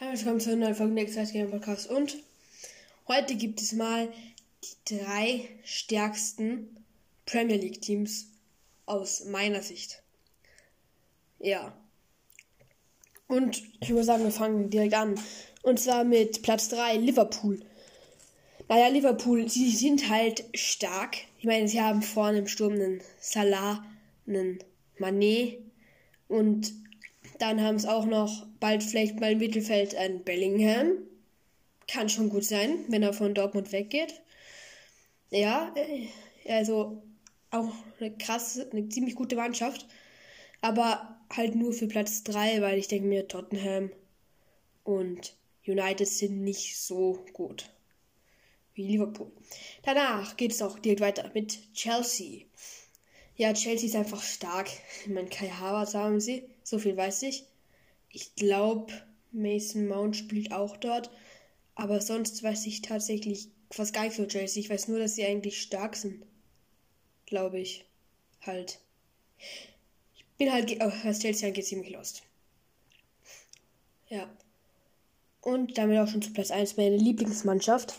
Hallo, willkommen zu einer neuen Folge Next Game Podcast. Und heute gibt es mal die drei stärksten Premier League Teams aus meiner Sicht. Ja. Und ich würde sagen, wir fangen direkt an. Und zwar mit Platz 3, Liverpool. Naja, Liverpool, sie sind halt stark. Ich meine, sie haben vorne im Sturm einen Salah, einen Manet und dann haben es auch noch bald vielleicht mal im Mittelfeld ein Bellingham. Kann schon gut sein, wenn er von Dortmund weggeht. Ja, äh, also auch eine krasse, eine ziemlich gute Mannschaft. Aber halt nur für Platz 3, weil ich denke mir, Tottenham und United sind nicht so gut wie Liverpool. Danach geht es auch direkt weiter mit Chelsea. Ja, Chelsea ist einfach stark. Ich meine, Kai Havertz haben sie. So viel weiß ich. Ich glaube, Mason Mount spielt auch dort. Aber sonst weiß ich tatsächlich fast gar nicht für Chelsea. Ich weiß nur, dass sie eigentlich stark sind. Glaube ich. Halt. Ich bin halt, oh, was Chelsea angeht, ziemlich lost. Ja. Und damit auch schon zu Platz 1 meine Lieblingsmannschaft.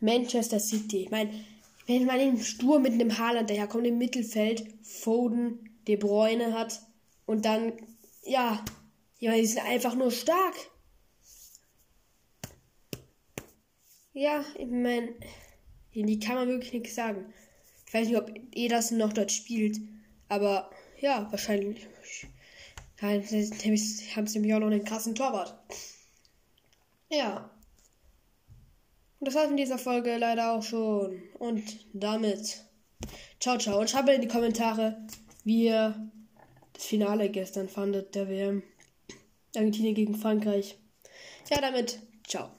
Manchester City. Ich meine, wenn man den Sturm mit einem Haaland daherkommt im Mittelfeld, Foden, De Bruyne hat und dann, ja, ja, die sind einfach nur stark. Ja, ich meine, die kann man wirklich nichts sagen. Ich weiß nicht, ob Ederson noch dort spielt, aber ja, wahrscheinlich haben sie nämlich auch noch einen krassen Torwart. Ja. Das war's in dieser Folge leider auch schon. Und damit. Ciao, ciao. Und schreibt in die Kommentare, wie ihr das Finale gestern fandet, der WM. Argentinien gegen Frankreich. Ja, damit. Ciao.